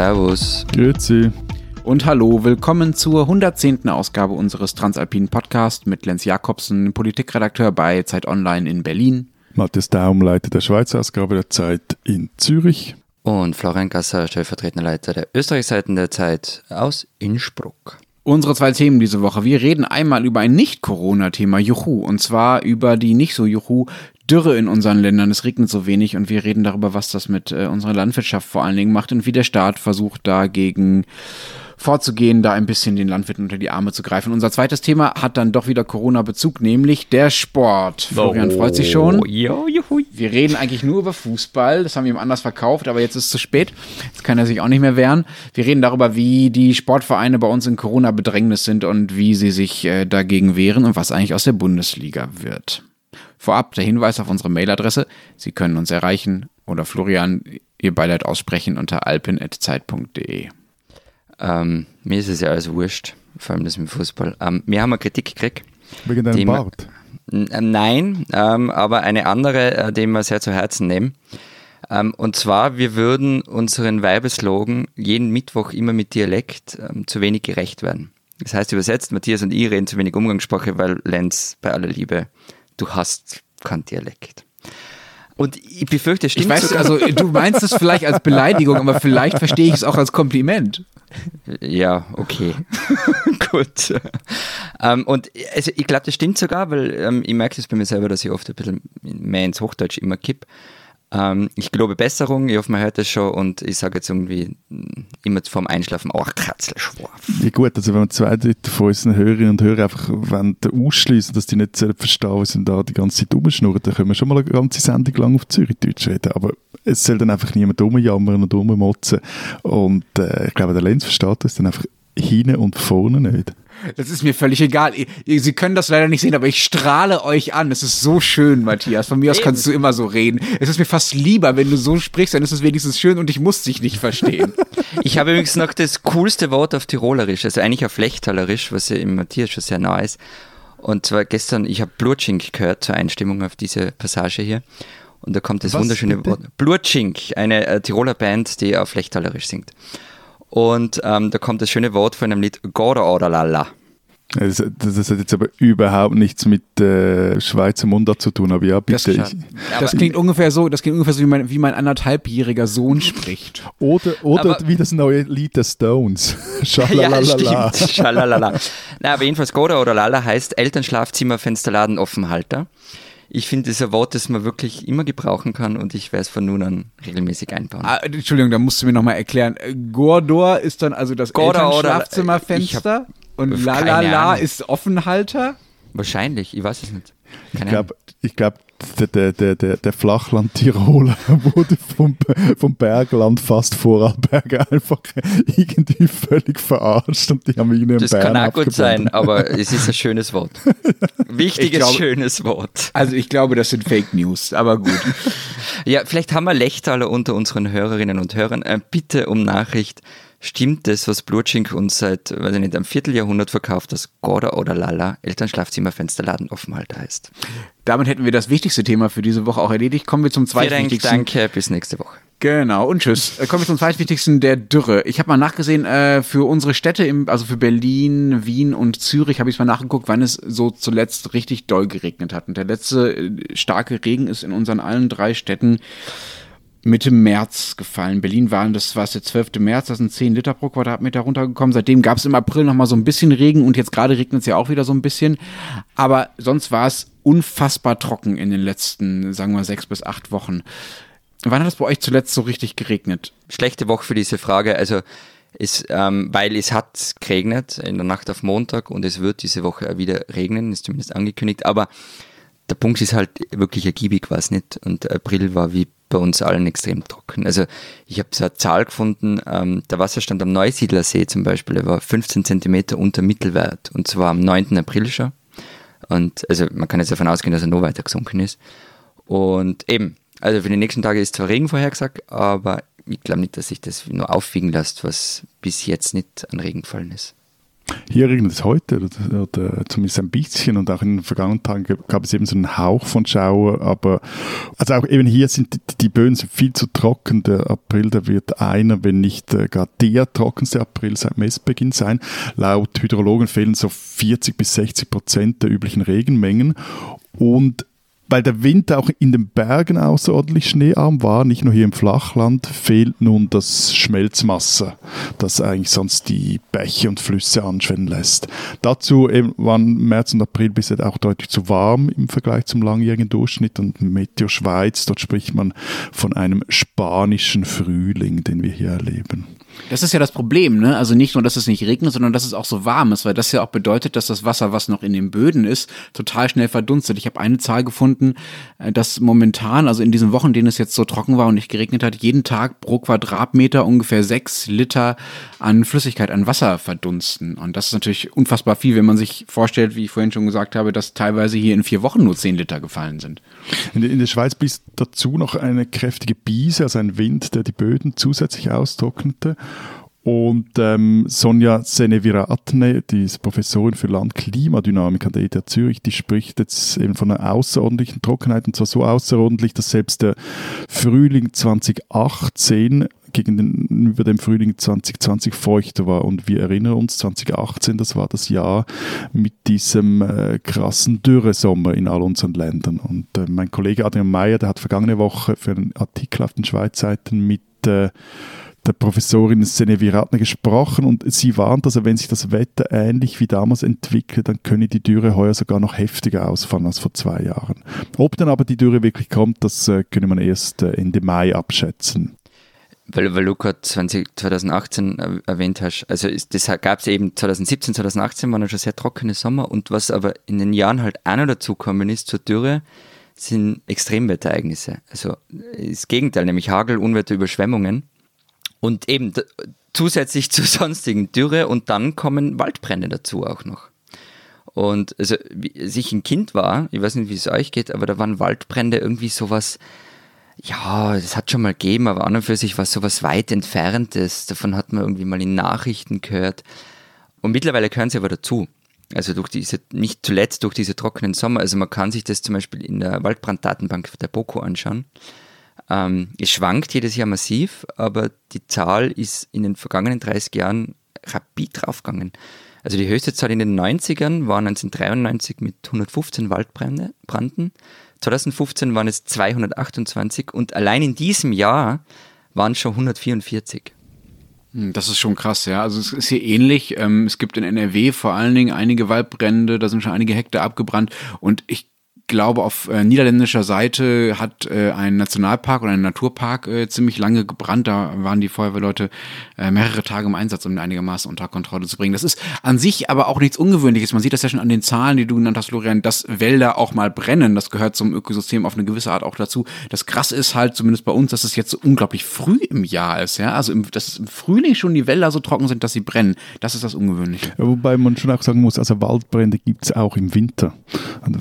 Servus. Grüezi. Und hallo, willkommen zur 110. Ausgabe unseres Transalpinen Podcasts mit Lenz Jakobsen, Politikredakteur bei Zeit Online in Berlin. Matthias Daum, Leiter der Schweizer Ausgabe der Zeit in Zürich. Und Florian Gasser, stellvertretender Leiter der Österreichseiten der Zeit aus Innsbruck. Unsere zwei Themen diese Woche. Wir reden einmal über ein Nicht-Corona-Thema, Juhu, und zwar über die nicht so Juhu Dürre in unseren Ländern. Es regnet so wenig und wir reden darüber, was das mit äh, unserer Landwirtschaft vor allen Dingen macht und wie der Staat versucht dagegen vorzugehen, da ein bisschen den Landwirten unter die Arme zu greifen. Unser zweites Thema hat dann doch wieder Corona-Bezug, nämlich der Sport. Florian oh, freut sich schon. Jo, juhui. Wir reden eigentlich nur über Fußball. Das haben wir ihm anders verkauft, aber jetzt ist es zu spät. Jetzt kann er sich auch nicht mehr wehren. Wir reden darüber, wie die Sportvereine bei uns in Corona-Bedrängnis sind und wie sie sich äh, dagegen wehren und was eigentlich aus der Bundesliga wird. Vorab der Hinweis auf unsere Mailadresse. Sie können uns erreichen oder Florian ihr Beileid aussprechen unter alpin.zeit.de. Ähm, mir ist es ja alles wurscht, vor allem das mit Fußball. Ähm, wir haben eine Kritik gekriegt. Wegen deinem Bart? Äh, nein, ähm, aber eine andere, äh, die wir sehr zu Herzen nehmen. Ähm, und zwar, wir würden unseren Werbeslogan jeden Mittwoch immer mit Dialekt ähm, zu wenig gerecht werden. Das heißt übersetzt, Matthias und ich reden zu wenig Umgangssprache, weil Lenz bei aller Liebe, du hast kein Dialekt. Und ich befürchte, stimmt. Ich weiß, sogar. also du meinst es vielleicht als Beleidigung, aber vielleicht verstehe ich es auch als Kompliment. Ja, okay. Gut. Ähm, und also ich glaube, das stimmt sogar, weil ähm, ich merke das bei mir selber, dass ich oft ein bisschen mehr ins Hochdeutsch immer kipp. Ähm, ich glaube Besserung, ich hoffe, man hört das schon und ich sage jetzt irgendwie mm, immer vorm Einschlafen, auch Katzelschwarf. Ja gut, also wenn wir zwei Drittel von unseren Hörerinnen und Hörern einfach ausschließen, dass die nicht verstehen, was sie da die ganze Zeit rumschnurren, dann können wir schon mal eine ganze Sendung lang auf Zürich-Deutsch reden, aber es soll dann einfach niemand rumjammern und rummotzen und äh, ich glaube, der Lenz versteht das dann einfach hinten und vorne nicht. Das ist mir völlig egal. Sie können das leider nicht sehen, aber ich strahle euch an. Es ist so schön, Matthias. Von mir aus kannst du immer so reden. Es ist mir fast lieber, wenn du so sprichst, dann ist es wenigstens schön und ich muss dich nicht verstehen. Ich habe übrigens noch das coolste Wort auf Tirolerisch, also eigentlich auf Lechtalerisch, was ja im Matthias schon sehr nah ist. Und zwar gestern, ich habe Blutschink gehört zur Einstimmung auf diese Passage hier. Und da kommt das was, wunderschöne bitte? Wort. Blutschink, eine äh, Tiroler Band, die auf Lechtalerisch singt. Und ähm, da kommt das schöne Wort von einem Lied Gora oder Lala. Das, das, hat jetzt aber überhaupt nichts mit äh, Schweizer Mundart zu tun, aber ja, bitte. Das, das klingt ungefähr so, das klingt ungefähr so, wie mein, wie mein anderthalbjähriger Sohn spricht. Oder, oder wie das neue Lied der Stones. Schalalala. Ja, Schalalala. Na, aber jedenfalls Goda oder Lala heißt Elternschlafzimmer, Fensterladen, Offenhalter. Ich finde, das ist ein Wort, das man wirklich immer gebrauchen kann und ich werde es von nun an regelmäßig einbauen. Ah, Entschuldigung, da musst du mir nochmal erklären. Gordor ist dann also das Elternschlafzimmerfenster und Lalala ist Offenhalter? Wahrscheinlich, ich weiß es nicht. Keine ich glaube, ich glaub, der, der, der, der Flachland-Tiroler wurde vom, vom Bergland fast Vorarlberg einfach irgendwie völlig verarscht und die haben ihn Das Bern kann auch gut sein, aber es ist ein schönes Wort. Wichtiges, glaube, schönes Wort. Also ich glaube, das sind Fake News, aber gut. ja, vielleicht haben wir Lechtaler unter unseren Hörerinnen und Hörern. Äh, bitte um Nachricht Stimmt das, was Blutschink uns seit, weiß ich nicht, einem Vierteljahrhundert verkauft, dass Gorda oder Lala Elternschlafzimmerfensterladen offen halt heißt? Damit hätten wir das wichtigste Thema für diese Woche auch erledigt. Kommen wir zum zweitwichtigsten. Danke, bis nächste Woche. Genau, und tschüss. Äh, kommen wir zum zweitwichtigsten, der Dürre. Ich habe mal nachgesehen, äh, für unsere Städte, im, also für Berlin, Wien und Zürich, habe ich mal nachgeguckt, wann es so zuletzt richtig doll geregnet hat. Und der letzte äh, starke Regen ist in unseren allen drei Städten Mitte März gefallen. Berlin waren, das war der 12. März, das sind 10 Liter pro Quadratmeter runtergekommen. Seitdem gab es im April noch mal so ein bisschen Regen und jetzt gerade regnet es ja auch wieder so ein bisschen. Aber sonst war es unfassbar trocken in den letzten, sagen wir, sechs bis acht Wochen. Wann hat es bei euch zuletzt so richtig geregnet? Schlechte Woche für diese Frage. Also es, ähm, weil es hat geregnet in der Nacht auf Montag und es wird diese Woche wieder regnen, ist zumindest angekündigt. Aber der Punkt ist halt wirklich ergiebig war es nicht und April war wie bei uns allen extrem trocken. Also ich habe so eine Zahl gefunden, ähm, der Wasserstand am Neusiedlersee zum Beispiel, der war 15 Zentimeter unter Mittelwert und zwar am 9. April schon. Und also man kann jetzt davon ausgehen, dass er noch weiter gesunken ist. Und eben, also für die nächsten Tage ist zwar Regen vorhergesagt, aber ich glaube nicht, dass sich das nur aufwiegen lässt, was bis jetzt nicht an Regen gefallen ist. Hier regnet es heute oder, oder, zumindest ein bisschen und auch in den vergangenen Tagen gab es eben so einen Hauch von Schauer, aber also auch eben hier sind die, die Böen sind viel zu trocken. Der April, der wird einer, wenn nicht äh, gar der trockenste April seit Messbeginn sein. Laut Hydrologen fehlen so 40 bis 60 Prozent der üblichen Regenmengen und weil der Winter auch in den Bergen außerordentlich schneearm war, nicht nur hier im Flachland, fehlt nun das Schmelzwasser, das eigentlich sonst die Bäche und Flüsse anschwellen lässt. Dazu waren März und April bisher auch deutlich zu warm im Vergleich zum langjährigen Durchschnitt und Meteo Schweiz, dort spricht man von einem spanischen Frühling, den wir hier erleben. Das ist ja das Problem, ne? Also nicht nur, dass es nicht regnet, sondern dass es auch so warm ist, weil das ja auch bedeutet, dass das Wasser, was noch in den Böden ist, total schnell verdunstet. Ich habe eine Zahl gefunden, äh, dass momentan, also in diesen Wochen, denen es jetzt so trocken war und nicht geregnet hat, jeden Tag pro Quadratmeter ungefähr sechs Liter an Flüssigkeit, an Wasser verdunsten. Und das ist natürlich unfassbar viel, wenn man sich vorstellt, wie ich vorhin schon gesagt habe, dass teilweise hier in vier Wochen nur zehn Liter gefallen sind. In, der Schweiz bis dazu noch eine kräftige Biese, also ein Wind, der die Böden zusätzlich austrocknete. Und ähm, Sonja Seneviratne, die ist Professorin für Landklimadynamik an der ETH Zürich, die spricht jetzt eben von einer außerordentlichen Trockenheit und zwar so außerordentlich, dass selbst der Frühling 2018 gegenüber dem Frühling 2020 feuchter war. Und wir erinnern uns, 2018, das war das Jahr mit diesem äh, krassen Dürresommer in all unseren Ländern. Und äh, mein Kollege Adrian Mayer, der hat vergangene Woche für einen Artikel auf den Schweizseiten mit äh, der Professorin Seneviratne gesprochen und sie warnt, also wenn sich das Wetter ähnlich wie damals entwickelt, dann könne die Dürre heuer sogar noch heftiger ausfallen als vor zwei Jahren. Ob dann aber die Dürre wirklich kommt, das äh, könne man erst äh, Ende Mai abschätzen. Weil, weil du gerade 2018 erwähnt hast, also das gab es eben 2017, 2018 waren ja schon sehr trockene Sommer und was aber in den Jahren halt auch noch dazukommen ist zur Dürre, sind Extremwetterereignisse. Also das Gegenteil, nämlich Hagel, Unwetter, Überschwemmungen. Und eben zusätzlich zur sonstigen Dürre und dann kommen Waldbrände dazu auch noch. Und also, als ich ein Kind war, ich weiß nicht, wie es euch geht, aber da waren Waldbrände irgendwie sowas, ja, das hat schon mal gegeben, aber an und für sich war sowas weit entferntes. Davon hat man irgendwie mal in Nachrichten gehört. Und mittlerweile gehören sie aber dazu. Also durch diese, nicht zuletzt durch diese trockenen Sommer. Also man kann sich das zum Beispiel in der Waldbranddatenbank der BOKO anschauen. Ähm, es schwankt jedes Jahr massiv, aber die Zahl ist in den vergangenen 30 Jahren rapid draufgegangen. Also die höchste Zahl in den 90ern war 1993 mit 115 Waldbranden. 2015 waren es 228 und allein in diesem Jahr waren es schon 144. Hm, das ist schon krass, ja. Also es ist hier ähnlich. Ähm, es gibt in NRW vor allen Dingen einige Waldbrände, da sind schon einige Hektar abgebrannt und ich glaube, auf äh, niederländischer Seite hat äh, ein Nationalpark oder ein Naturpark äh, ziemlich lange gebrannt. Da waren die Feuerwehrleute äh, mehrere Tage im Einsatz, um ihn einigermaßen unter Kontrolle zu bringen. Das ist an sich aber auch nichts Ungewöhnliches. Man sieht das ja schon an den Zahlen, die du genannt hast, Florian, dass Wälder auch mal brennen. Das gehört zum Ökosystem auf eine gewisse Art auch dazu. Das Krasse ist halt, zumindest bei uns, dass es jetzt so unglaublich früh im Jahr ist. Ja? Also, im, dass im Frühling schon die Wälder so trocken sind, dass sie brennen. Das ist das Ungewöhnliche. Ja, wobei man schon auch sagen muss, also Waldbrände gibt es auch im Winter. Also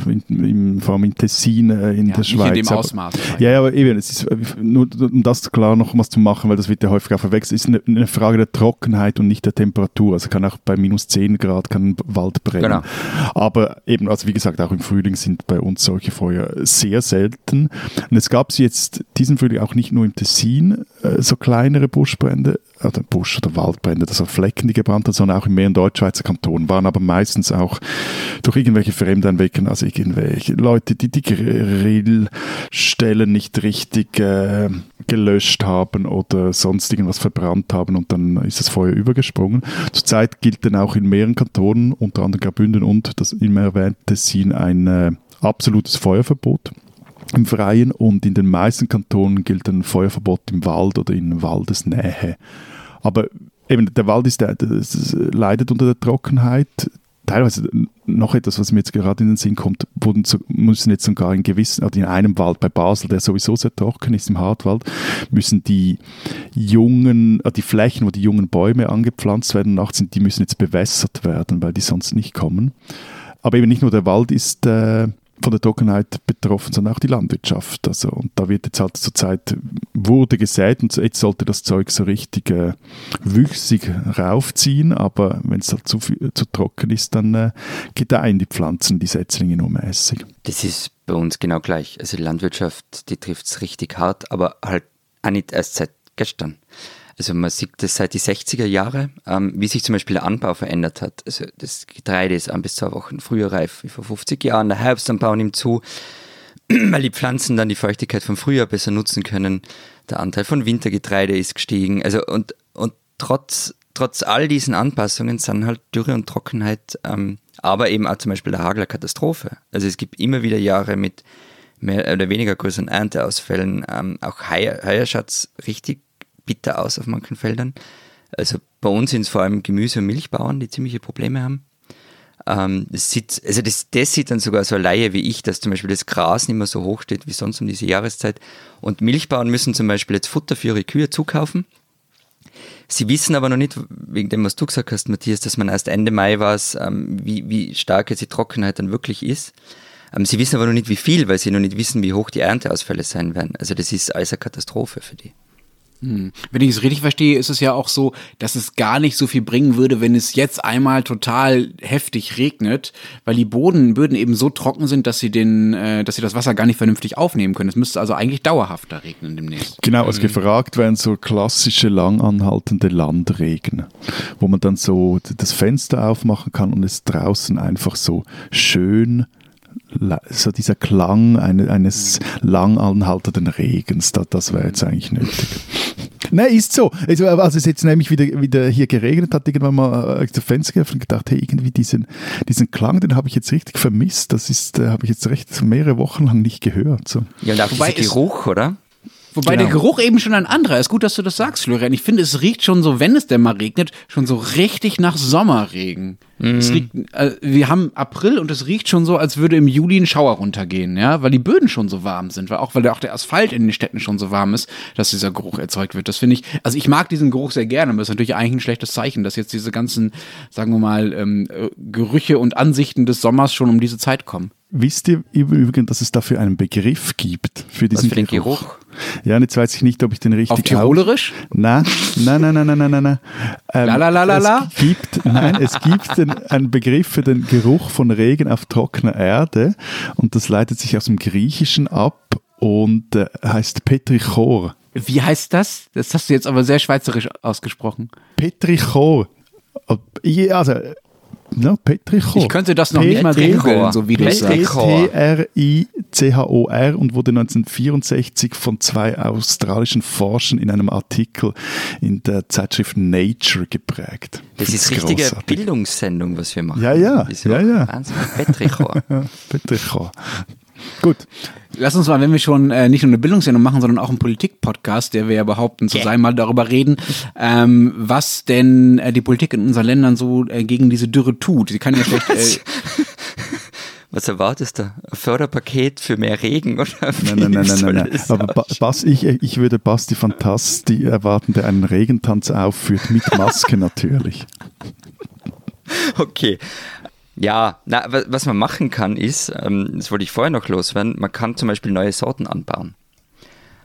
vor allem in Tessin äh, in ja, der Schweiz. In dem Ausmaß. Aber, ja, aber eben, es ist äh, nur um das klar noch was zu machen, weil das wird ja häufig auch verwechselt, ist eine, eine, Frage der Trockenheit und nicht der Temperatur. Also kann auch bei minus 10 Grad kann Wald brennen. Genau. Aber eben, also wie gesagt, auch im Frühling sind bei uns solche Feuer sehr selten. Und es gab jetzt diesen Frühling auch nicht nur im Tessin äh, so kleinere Buschbrände, oder Busch- oder Waldbrände, also Flecken, die gebrannt haben, sondern auch in mehreren Deutschschweizer Kantonen, waren aber meistens auch durch irgendwelche Fremdeinwecken, also irgendwelche Leute, die die Grillstellen nicht richtig äh, gelöscht haben oder sonst irgendwas verbrannt haben und dann ist das Feuer übergesprungen. Zurzeit gilt dann auch in mehreren Kantonen, unter anderem Graubünden und das immer erwähnte Tessin, ein äh, absolutes Feuerverbot im Freien und in den meisten Kantonen gilt ein Feuerverbot im Wald oder in Waldesnähe. Aber eben der Wald ist der, leidet unter der Trockenheit. Teilweise noch etwas, was mir jetzt gerade in den Sinn kommt, wurden zu, müssen jetzt sogar in gewissen, oder in einem Wald bei Basel, der sowieso sehr trocken ist, im Hartwald, müssen die jungen, äh, die Flächen, wo die jungen Bäume angepflanzt werden, nachts sind, die müssen jetzt bewässert werden, weil die sonst nicht kommen. Aber eben nicht nur der Wald ist äh, von der Trockenheit betroffen, sondern auch die Landwirtschaft. Also, und da wird jetzt halt zurzeit, wurde gesät und jetzt sollte das Zeug so richtig äh, wüchsig raufziehen, aber wenn es halt zu, zu trocken ist, dann äh, gedeihen die Pflanzen, die Setzlinge nur mäßig. Das ist bei uns genau gleich. Also die Landwirtschaft, die trifft es richtig hart, aber halt auch nicht erst seit gestern. Also man sieht das seit die 60er Jahre, ähm, wie sich zum Beispiel der Anbau verändert hat. Also das Getreide ist ein bis zwei Wochen früher reif wie vor 50 Jahren. Der Herbstanbau nimmt zu, weil die Pflanzen dann die Feuchtigkeit vom Frühjahr besser nutzen können. Der Anteil von Wintergetreide ist gestiegen. Also und, und trotz, trotz all diesen Anpassungen sind halt Dürre und Trockenheit, ähm, aber eben auch zum Beispiel der Hagel Katastrophe. Also es gibt immer wieder Jahre mit mehr oder weniger größeren Ernteausfällen, ähm, auch Heierschatz richtig bitter aus auf manchen Feldern. Also bei uns sind es vor allem Gemüse- und Milchbauern, die ziemliche Probleme haben. Ähm, das sieht, also das, das sieht dann sogar so eine Laie wie ich, dass zum Beispiel das Gras nicht mehr so hoch steht wie sonst um diese Jahreszeit. Und Milchbauern müssen zum Beispiel jetzt Futter für ihre Kühe zukaufen. Sie wissen aber noch nicht, wegen dem, was du gesagt hast, Matthias, dass man erst Ende Mai weiß, ähm, wie, wie stark jetzt die Trockenheit dann wirklich ist. Ähm, sie wissen aber noch nicht, wie viel, weil sie noch nicht wissen, wie hoch die Ernteausfälle sein werden. Also das ist alles eine Katastrophe für die. Hm. Wenn ich es richtig verstehe, ist es ja auch so, dass es gar nicht so viel bringen würde, wenn es jetzt einmal total heftig regnet, weil die Boden, Böden eben so trocken sind, dass sie den, äh, dass sie das Wasser gar nicht vernünftig aufnehmen können. Es müsste also eigentlich dauerhafter regnen demnächst. Genau, was mhm. gefragt werden so klassische langanhaltende Landregen, wo man dann so das Fenster aufmachen kann und es draußen einfach so schön so dieser Klang eines lang anhaltenden Regens, das, das wäre jetzt eigentlich nötig. Nein, ist so. Also, als es jetzt nämlich wieder, wieder hier geregnet hat, irgendwann mal äh, das Fenster geöffnet und gedacht, hey, irgendwie diesen, diesen Klang, den habe ich jetzt richtig vermisst. Das ist, äh, habe ich jetzt recht mehrere Wochen lang nicht gehört. So. Ja, und auch Wobei dieser Geruch, oder? Wobei genau. der Geruch eben schon ein anderer ist. Gut, dass du das sagst, Florian. Ich finde, es riecht schon so, wenn es denn mal regnet, schon so richtig nach Sommerregen. Mhm. Es riecht, äh, wir haben April und es riecht schon so, als würde im Juli ein Schauer runtergehen, ja, weil die Böden schon so warm sind, weil auch weil auch der Asphalt in den Städten schon so warm ist, dass dieser Geruch erzeugt wird. Das finde ich, also ich mag diesen Geruch sehr gerne, aber es ist natürlich eigentlich ein schlechtes Zeichen, dass jetzt diese ganzen, sagen wir mal, ähm, äh, Gerüche und Ansichten des Sommers schon um diese Zeit kommen. Wisst ihr übrigens, dass es dafür einen Begriff gibt für diesen Was für Geruch? Geruch? Ja, und jetzt weiß ich nicht, ob ich den richtig Auf Tirolerisch? Nein, nein, nein, nein, nein, nein, nein. Ähm, la, la, la, la, la. Es gibt, nein, es gibt den, einen Begriff für den Geruch von Regen auf trockener Erde und das leitet sich aus dem Griechischen ab und äh, heißt Petrichor. Wie heißt das? Das hast du jetzt aber sehr schweizerisch ausgesprochen. Petrichor. Also, No, Petrichor. Ich könnte das noch nicht mal googeln, so wie du sagst. P-T-R-I-C-H-O-R und wurde 1964 von zwei australischen Forschern in einem Artikel in der Zeitschrift Nature geprägt. Das ist richtige. Bildungssendung, was wir machen. Ja, ja. ja, ja. Wahnsinn. Petrichor. Petrichor. Gut. Lass uns mal, wenn wir schon äh, nicht nur eine Bildungssendung machen, sondern auch einen Politik-Podcast, der wir ja behaupten zu sein, mal darüber reden, ähm, was denn äh, die Politik in unseren Ländern so äh, gegen diese Dürre tut. Sie kann ja schlecht. Äh, was erwartest du? Ein Förderpaket für mehr Regen? Oder nein, nein, nein, nein, nein, nein. Aber Bas, ich, ich würde Basti Fantasti erwarten, der einen Regentanz aufführt, mit Maske natürlich. Okay, ja, na, was man machen kann ist, ähm, das wollte ich vorher noch loswerden, man kann zum Beispiel neue Sorten anbauen.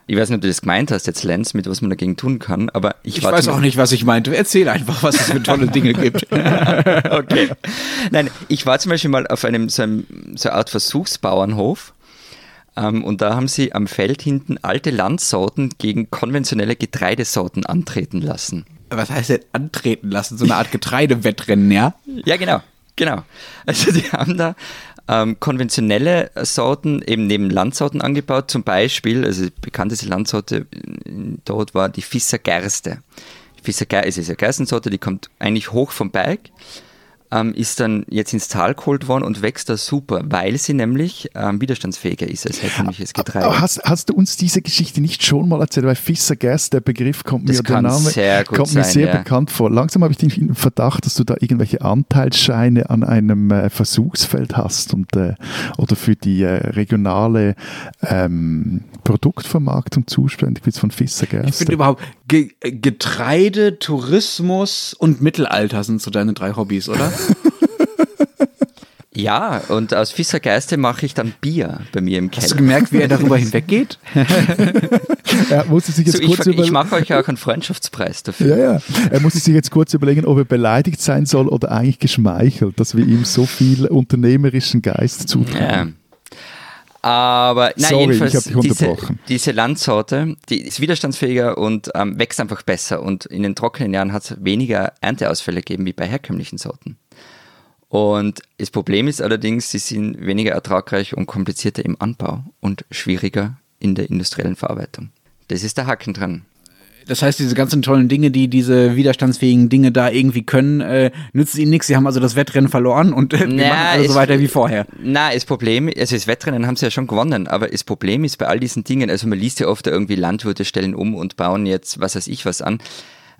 Ich weiß nicht, ob du das gemeint hast jetzt, Lenz, mit was man dagegen tun kann, aber ich, ich weiß auch nicht, was ich meinte. Erzähl einfach, was es für tolle Dinge gibt. okay. Nein, ich war zum Beispiel mal auf einem so, einem, so eine Art Versuchsbauernhof ähm, und da haben sie am Feld hinten alte Landsorten gegen konventionelle Getreidesorten antreten lassen. Was heißt denn antreten lassen? So eine Art Getreidewettrennen, ja? Ja, genau. Genau. Also die haben da ähm, konventionelle Sorten eben neben Landsorten angebaut. Zum Beispiel, also die bekannteste Landsorte dort war die Fisser Gerste. Fisser Gerste ist eine Gerstensorte, die kommt eigentlich hoch vom Berg ähm, ist dann jetzt ins Tal geholt worden und wächst da super, weil sie nämlich ähm, widerstandsfähiger ist als herkömmliches Getreide. Hast, hast, du uns diese Geschichte nicht schon mal erzählt? Weil Fisser Gas, der Begriff kommt das mir, der Name sehr kommt sein, mir sehr ja. bekannt vor. Langsam habe ich den Verdacht, dass du da irgendwelche Anteilsscheine an einem äh, Versuchsfeld hast und, äh, oder für die äh, regionale ähm, Produktvermarktung zuständig bist von Fisser Gas. Ich finde überhaupt, Ge Getreide, Tourismus und Mittelalter sind so deine drei Hobbys, oder? Ja, und aus Fissergeiste mache ich dann Bier bei mir im Keller. Hast du gemerkt, wie er darüber hinweggeht? er musste sich jetzt so, kurz ich, ich mache euch auch einen Freundschaftspreis dafür. Ja, ja. Er musste sich jetzt kurz überlegen, ob er beleidigt sein soll oder eigentlich geschmeichelt, dass wir ihm so viel unternehmerischen Geist zutrauen. Ja. Aber nein, Sorry, jedenfalls, ich diese, diese Landsorte, die ist widerstandsfähiger und ähm, wächst einfach besser. Und in den trockenen Jahren hat es weniger Ernteausfälle gegeben wie bei herkömmlichen Sorten. Und das Problem ist allerdings, sie sind weniger ertragreich und komplizierter im Anbau und schwieriger in der industriellen Verarbeitung. Das ist der Haken dran. Das heißt, diese ganzen tollen Dinge, die diese widerstandsfähigen Dinge da irgendwie können, äh, nützt ihnen nichts. Sie haben also das Wettrennen verloren und äh, wir Na, machen alles so es- weiter wie vorher. Na, das Problem, also das Wettrennen haben sie ja schon gewonnen, aber das Problem ist bei all diesen Dingen, also man liest ja oft irgendwie Landwirte stellen um und bauen jetzt was weiß ich was an.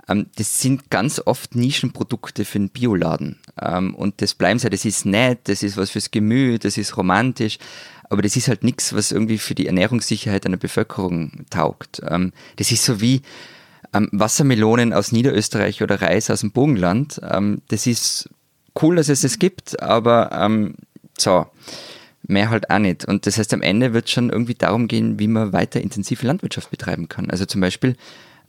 Ähm, das sind ganz oft Nischenprodukte für den Bioladen. Ähm, und das bleiben sie, das ist nett, das ist was fürs Gemüt, das ist romantisch, aber das ist halt nichts, was irgendwie für die Ernährungssicherheit einer Bevölkerung taugt. Ähm, das ist so wie Wassermelonen aus Niederösterreich oder Reis aus dem Burgenland. Das ist cool, dass es es gibt, aber so, mehr halt auch nicht. Und das heißt, am Ende wird es schon irgendwie darum gehen, wie man weiter intensive Landwirtschaft betreiben kann. Also zum Beispiel,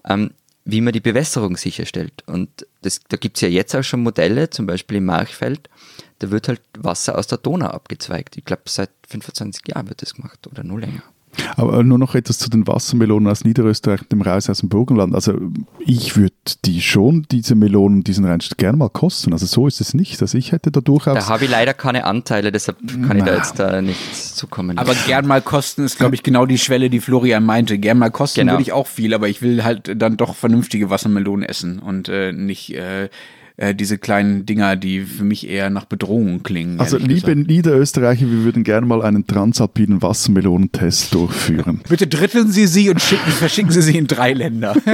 ähm, wie man die Bewässerung sicherstellt. Und das, da gibt es ja jetzt auch schon Modelle, zum Beispiel im Marchfeld, da wird halt Wasser aus der Donau abgezweigt. Ich glaube, seit 25 Jahren wird das gemacht oder nur länger. Aber nur noch etwas zu den Wassermelonen aus Niederösterreich und dem Reis aus dem Burgenland. Also ich würde die schon, diese Melonen, diesen Reinst gerne mal kosten. Also so ist es nicht. Also ich hätte da durchaus... Da habe ich leider keine Anteile, deshalb kann ich da jetzt da nichts zukommen. Aber gern mal kosten ist, glaube ich, genau die Schwelle, die Florian meinte. Gern mal kosten Genau. würde ich auch viel, aber ich will halt dann doch vernünftige Wassermelonen essen und äh, nicht äh, äh, diese kleinen Dinger, die für mich eher nach Bedrohung klingen. Also liebe gesagt. Niederösterreicher, wir würden gerne mal einen transalpinen Wassermelonentest durchführen. Bitte dritteln Sie sie und schicken, verschicken Sie sie in drei Länder.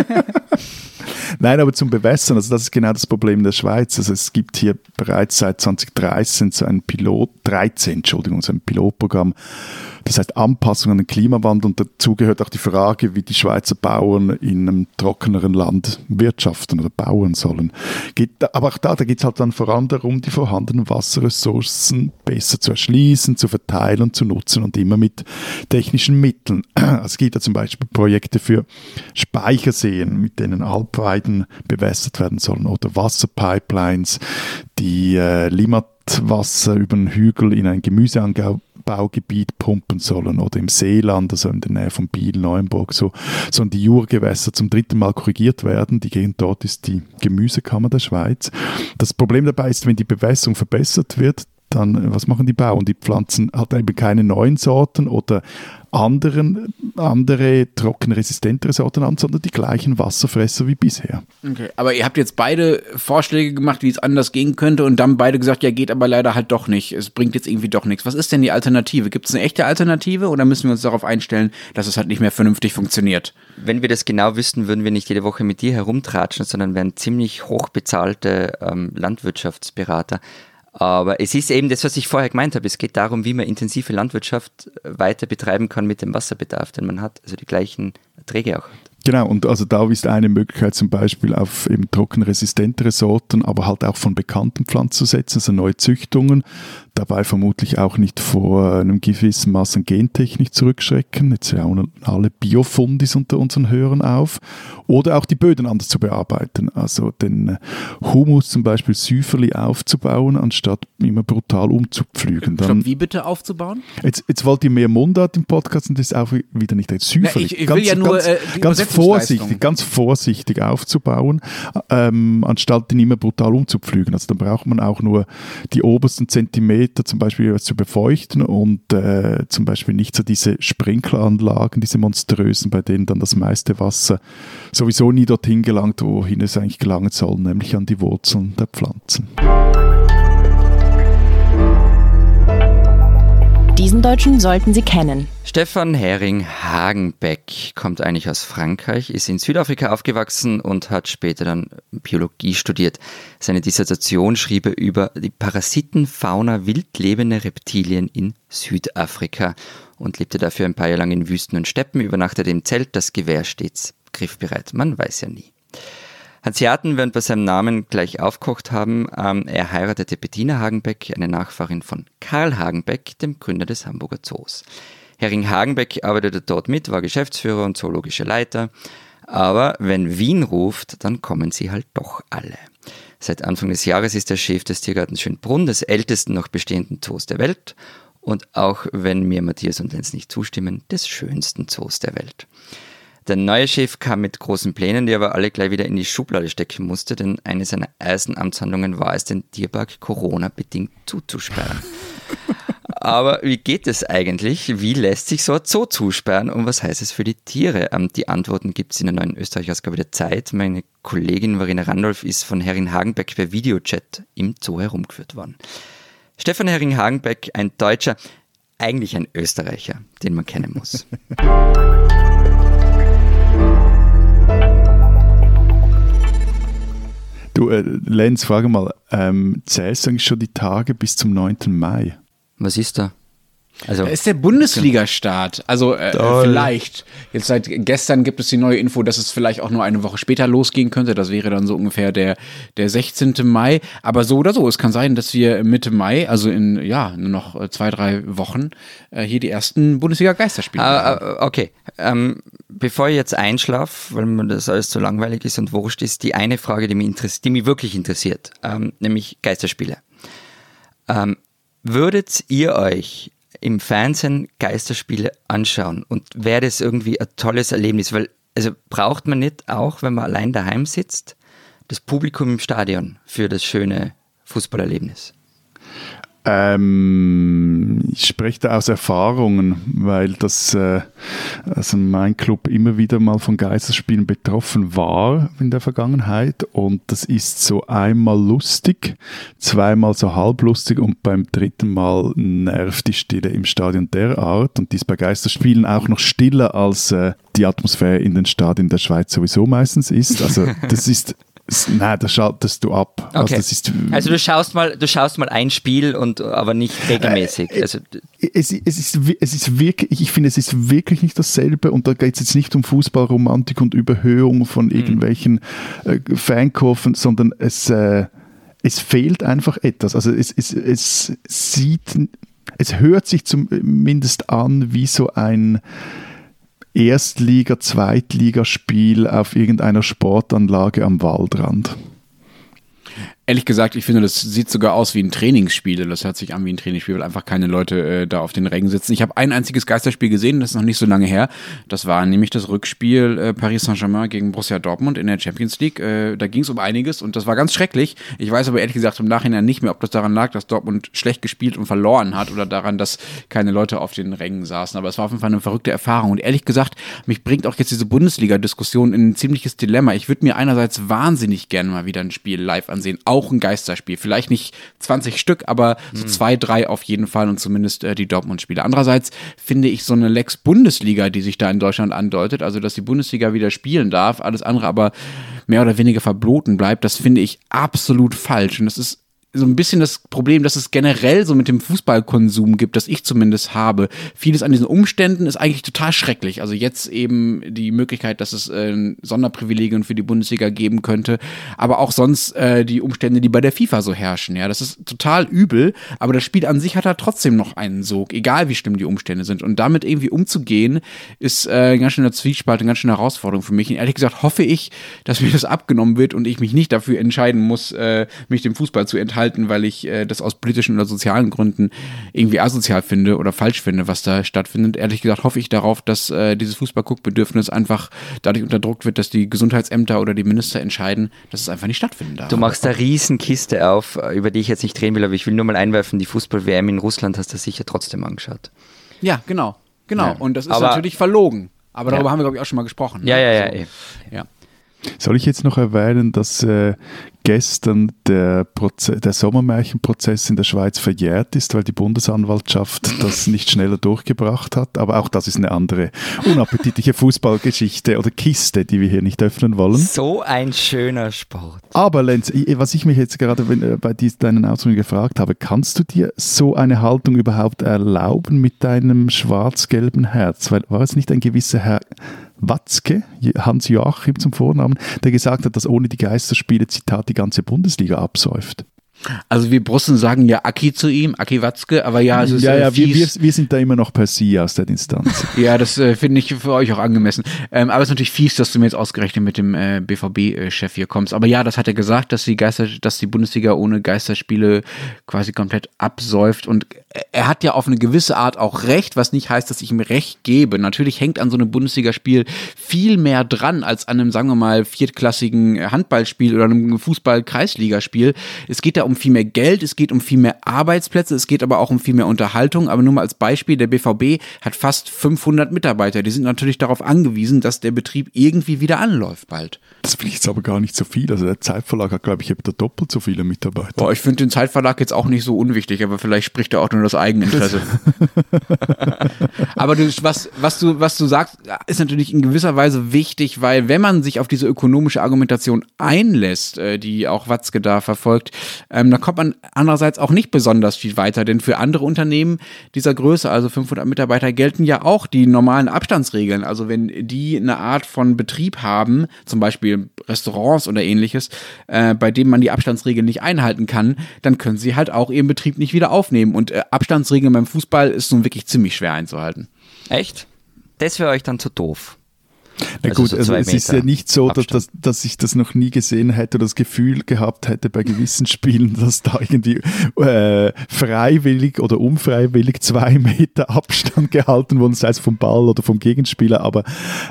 Nein, aber zum Bewässern, also das ist genau das Problem der Schweiz. Also es gibt hier bereits seit 2013 so ein Pilot, 13, Entschuldigung, so ein Pilotprogramm, das heißt Anpassung an den Klimawandel und dazu gehört auch die Frage, wie die Schweizer Bauern in einem trockeneren Land wirtschaften oder bauen sollen. Geht, aber auch da, da geht es halt dann vor allem darum, die vorhandenen Wasserressourcen besser zu erschließen, zu verteilen zu nutzen und immer mit technischen Mitteln. Also es gibt ja zum Beispiel Projekte für Speicherseen, mit denen Alpweiden bewässert werden sollen oder Wasserpipelines, die äh, Limmatwasser über den Hügel in ein Gemüseanbaugebiet pumpen sollen oder im Seeland, also in der Nähe von Biel, Neuenburg, so, sollen die Jurgewässer zum dritten Mal korrigiert werden. Die Gegend dort ist die Gemüsekammer der Schweiz. Das Problem dabei ist, wenn die Bewässerung verbessert wird, dann, äh, was machen die Bauern? Die pflanzen halt eben keine neuen Sorten oder anderen, andere trockenresistentere Sorten an, sondern die gleichen Wasserfresser wie bisher. Okay, aber ihr habt jetzt beide Vorschläge gemacht, wie es anders gehen könnte und dann beide gesagt, ja, geht aber leider halt doch nicht. Es bringt jetzt irgendwie doch nichts. Was ist denn die Alternative? Gibt es eine echte Alternative oder müssen wir uns darauf einstellen, dass es halt nicht mehr vernünftig funktioniert? Wenn wir das genau wüssten, würden wir nicht jede Woche mit dir herumtratschen, sondern wären ziemlich hochbezahlte ähm, Landwirtschaftsberater. Aber es ist eben das, was ich vorher gemeint habe. Es geht darum, wie man intensive Landwirtschaft äh, weiter betreiben kann mit dem Wasserbedarf, den man hat, also die gleichen Erträge auch. Genau, und also da ist eine Möglichkeit zum Beispiel auf eben trockenresistentere Sorten, aber halt auch von bekannten Pflanzen zu setzen, also neue Züchtungen, dabei vermutlich auch nicht vor einem gewissen Maß an Gentechnik zurückschrecken. Jetzt schauen alle Biofundis unter unseren Hörern auf. Oder auch die Böden anders zu bearbeiten, also den Humus zum Beispiel süferli aufzubauen, anstatt immer brutal umzupflügen. Stopp, Dann, wie bitte aufzubauen? jetzt, jetzt wollt ihr mehr Mundart im Podcast und das ist auch wieder nicht Süferli. ich- ich will ja nur, ganz, äh, ganz vorsichtig, ganz vorsichtig aufzubauen, ähm, anstatt ihn immer brutal umzupflügen. Also dann braucht man auch nur die obersten Zentimeter zum Beispiel zu befeuchten und äh, zum Beispiel nicht so diese Sprinkleranlagen, diese monströsen, bei denen dann das meiste Wasser sowieso nie dorthin gelangt, wohin es eigentlich gelangen soll, nämlich an die Wurzeln der Pflanzen. Diesen Deutschen sollten Sie kennen. Stefan Hering Hagenbeck kommt eigentlich aus Frankreich, ist in Südafrika aufgewachsen und hat später dann Biologie studiert. Seine Dissertation schrieb er über die Parasitenfauna wildlebender Reptilien in Südafrika und lebte dafür ein paar Jahre lang in Wüsten und Steppen, übernachtete im Zelt, das Gewehr stets griffbereit. Man weiß ja nie. Hanseaten werden bei seinem Namen gleich aufgekocht haben. Ähm, er heiratete Bettina Hagenbeck, eine Nachfahrin von Karl Hagenbeck, dem Gründer des Hamburger Zoos. Hering Hagenbeck arbeitete dort mit, war Geschäftsführer und zoologischer Leiter. Aber wenn Wien ruft, dann kommen sie halt doch alle. Seit Anfang des Jahres ist er Chef des Tiergartens Schönbrunn, des ältesten noch bestehenden Zoos der Welt und auch wenn mir Matthias und Lenz nicht zustimmen, des schönsten Zoos der Welt. Der neue Chef kam mit großen Plänen, die aber alle gleich wieder in die Schublade stecken musste, denn eine seiner ersten Amtshandlungen war es, den Tierpark Corona-bedingt zuzusperren. Aber wie geht es eigentlich? Wie lässt sich so ein Zoo zusperren und was heißt es für die Tiere? Ähm, die Antworten gibt es in der neuen Österreich-Ausgabe der Zeit. Meine Kollegin Marina Randolph ist von Herrin Hagenbeck per Videochat im Zoo herumgeführt worden. Stefan Hering-Hagenbeck, ein Deutscher, eigentlich ein Österreicher, den man kennen muss. Du, äh, Lenz, frage mal, ähm, zählst du eigentlich schon die Tage bis zum 9. Mai? Was ist da? Also, da ist der Bundesliga-Start. Also äh, vielleicht. Jetzt seit gestern gibt es die neue Info, dass es vielleicht auch nur eine Woche später losgehen könnte. Das wäre dann so ungefähr der, der 16. Mai. Aber so oder so, es kann sein, dass wir Mitte Mai, also in ja, nur noch äh, zwei, drei Wochen, äh, hier die ersten Bundesliga-Geisterspiele ah, haben. Ah, okay. Ähm, bevor ich jetzt einschlafe, weil mir das alles zu langweilig ist und wurscht ist, die eine Frage, die mich, die mich wirklich interessiert, ähm, nämlich Geisterspiele. Ähm, würdet ihr euch im Fernsehen Geisterspiele anschauen und wäre das irgendwie ein tolles Erlebnis, weil also braucht man nicht auch, wenn man allein daheim sitzt, das Publikum im Stadion für das schöne Fußballerlebnis? Ähm, ich spreche da aus Erfahrungen, weil das, äh, also mein Club immer wieder mal von Geisterspielen betroffen war in der Vergangenheit und das ist so einmal lustig, zweimal so halblustig und beim dritten Mal nervt die Stille im Stadion derart und die ist bei Geisterspielen auch noch stiller als äh, die Atmosphäre in den Stadien der Schweiz sowieso meistens ist. Also das ist Nein, da schaltest du ab. Also okay. Also, ist, also, du schaust mal, du schaust mal ein Spiel und aber nicht regelmäßig. Äh, also es, es, ist, es ist wirklich, ich finde, es ist wirklich nicht dasselbe und da geht es jetzt nicht um Fußballromantik und Überhöhung von mhm. irgendwelchen äh, Fankurven, sondern es, äh, es fehlt einfach etwas. Also es, es, es sieht, es hört sich zumindest an wie so ein Erstliga-, Zweitligaspiel auf irgendeiner Sportanlage am Waldrand. Ehrlich gesagt, ich finde, das sieht sogar aus wie ein Trainingsspiel. Das hört sich an wie ein Trainingsspiel, weil einfach keine Leute äh, da auf den Rängen sitzen. Ich habe ein einziges Geisterspiel gesehen, das ist noch nicht so lange her. Das war nämlich das Rückspiel äh, Paris Saint-Germain gegen Borussia Dortmund in der Champions League. Äh, da ging es um einiges und das war ganz schrecklich. Ich weiß aber ehrlich gesagt im Nachhinein nicht mehr, ob das daran lag, dass Dortmund schlecht gespielt und verloren hat oder daran, dass keine Leute auf den Rängen saßen. Aber es war auf jeden Fall eine verrückte Erfahrung. Und ehrlich gesagt, mich bringt auch jetzt diese Bundesliga-Diskussion in ein ziemliches Dilemma. Ich würde mir einerseits wahnsinnig gerne mal wieder ein Spiel live ansehen auch ein Geisterspiel. Vielleicht nicht 20 Stück, aber so mhm. zwei, drei auf jeden Fall und zumindest äh, die Dortmund-Spiele. Andererseits finde ich so eine Lex Bundesliga, die sich da in Deutschland andeutet, also dass die Bundesliga wieder spielen darf, alles andere aber mehr oder weniger verboten bleibt, das finde ich absolut falsch. Und das ist so ein bisschen das Problem, dass es generell so mit dem Fußballkonsum gibt, das ich zumindest habe. Vieles an diesen Umständen ist eigentlich total schrecklich. Also jetzt eben die Möglichkeit, dass es äh, Sonderprivilegien für die Bundesliga geben könnte, aber auch sonst äh, die Umstände, die bei der FIFA so herrschen. Ja, das ist total übel, aber das Spiel an sich hat da trotzdem noch einen Sog, egal wie schlimm die Umstände sind. Und damit irgendwie umzugehen, ist äh, ganz schön eine Zwiespalt, eine ganz schöne Herausforderung für mich. Und ehrlich gesagt hoffe ich, dass mir das abgenommen wird und ich mich nicht dafür entscheiden muss, äh, mich dem Fußball zu enthalten halten, weil ich äh, das aus politischen oder sozialen Gründen irgendwie asozial finde oder falsch finde, was da stattfindet. Ehrlich gesagt hoffe ich darauf, dass äh, dieses Fußballguckbedürfnis einfach dadurch unterdrückt wird, dass die Gesundheitsämter oder die Minister entscheiden, dass es einfach nicht stattfinden darf. Du machst eine Riesenkiste auf, über die ich jetzt nicht drehen will, aber ich will nur mal einwerfen, die Fußball-WM in Russland hast du sicher trotzdem angeschaut. Ja, genau. Genau. Ja. Und das ist aber, natürlich verlogen. Aber darüber ja. haben wir, glaube ich, auch schon mal gesprochen. Ja, ne? ja, ja. Also, ja. Soll ich jetzt noch erwähnen, dass äh, gestern der, Proze der Sommermärchenprozess in der Schweiz verjährt ist, weil die Bundesanwaltschaft das nicht schneller durchgebracht hat. Aber auch das ist eine andere unappetitliche Fußballgeschichte oder Kiste, die wir hier nicht öffnen wollen. So ein schöner Sport. Aber Lenz, was ich mich jetzt gerade äh, bei deinen Ausdrücken gefragt habe, kannst du dir so eine Haltung überhaupt erlauben mit deinem schwarz-gelben Herz? Weil war es nicht ein gewisser Herr Watzke, Hans-Joachim zum Vornamen, der gesagt hat, dass ohne die Geisterspiele, Zitat, die ganze Bundesliga absäuft. Also wir Brussen sagen ja Aki zu ihm, Aki Watzke, aber ja, es ist ja, äh, ja, wir, wir, wir sind da immer noch per Sie aus der Instanz. Ja, das äh, finde ich für euch auch angemessen. Ähm, aber es ist natürlich fies, dass du mir jetzt ausgerechnet mit dem äh, BVB-Chef hier kommst. Aber ja, das hat er gesagt, dass die Geister, dass die Bundesliga ohne Geisterspiele quasi komplett absäuft. Und er hat ja auf eine gewisse Art auch recht, was nicht heißt, dass ich ihm recht gebe. Natürlich hängt an so einem Bundesligaspiel viel mehr dran als an einem, sagen wir mal, viertklassigen Handballspiel oder einem Fußball-Kreisligaspiel. Es geht da um viel mehr Geld, es geht um viel mehr Arbeitsplätze, es geht aber auch um viel mehr Unterhaltung. Aber nur mal als Beispiel, der BVB hat fast 500 Mitarbeiter. Die sind natürlich darauf angewiesen, dass der Betrieb irgendwie wieder anläuft bald. Das finde ich jetzt aber gar nicht so viel. Also der Zeitverlag hat, glaube ich, etwa doppelt so viele Mitarbeiter. Boah, ich finde den Zeitverlag jetzt auch nicht so unwichtig, aber vielleicht spricht er auch nur das Eigeninteresse. aber du, was, was, du, was du sagst, ist natürlich in gewisser Weise wichtig, weil wenn man sich auf diese ökonomische Argumentation einlässt, äh, die auch Watzke da verfolgt, ähm, dann kommt man andererseits auch nicht besonders viel weiter, denn für andere Unternehmen dieser Größe, also 500 Mitarbeiter, gelten ja auch die normalen Abstandsregeln. Also wenn die eine Art von Betrieb haben, zum Beispiel Restaurants oder ähnliches, äh, bei denen man die Abstandsregeln nicht einhalten kann, dann können sie halt auch ihren Betrieb nicht wieder aufnehmen. Und äh, Abstandsregeln beim Fußball ist nun wirklich ziemlich schwer einzuhalten. Echt? Das wäre euch dann zu doof. Na Also gut, so also es ist ja Meter nicht so, dass, dass, dass ich das noch nie gesehen hätte oder das Gefühl gehabt hätte bei gewissen Spielen, dass da irgendwie äh, freiwillig oder unfreiwillig zwei Meter Abstand gehalten wurden, sei es vom Ball oder vom Gegenspieler. Aber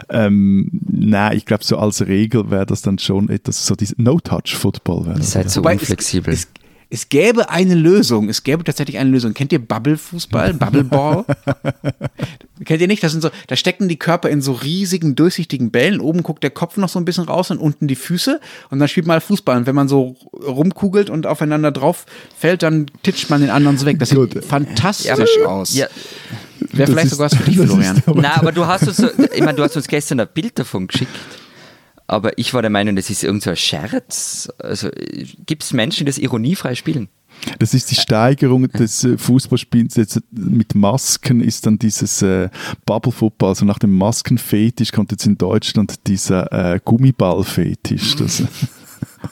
ähm, nein, ich glaube, so als Regel wäre das dann schon etwas, so dieses No-Touch-Football wäre Ihr das. seid so Wobei es- unflexibel. Es, es gäbe eine Lösung. Es gäbe tatsächlich eine Lösung. Kennt ihr Bubble-Fußball? Bubble-Ball? Kennt ihr nicht? Das sind so, da stecken die Körper in so riesigen, durchsichtigen Bällen. Oben guckt der Kopf noch so ein bisschen raus und unten die Füße. Und dann spielt man halt Fußball. Und wenn man so rumkugelt und aufeinander drauf fällt, dann titscht man den anderen so weg. Das sieht Gut. fantastisch aus. ja, Wäre vielleicht ist- sogar was für dich, Florian. aber- Na, aber du hast uns, so, ich meine, du hast uns gestern ein Bild davon geschickt. Aber ich war der Meinung, das ist irgend so ein Scherz. Also gibt es Menschen, die das ironiefrei spielen? Das ist die Steigerung des äh, Fußballspiels jetzt äh, mit Masken ist dann dieses äh, Bubble Football, also nach dem Maskenfetisch kommt jetzt in Deutschland dieser äh, Gummiballfetisch. Das,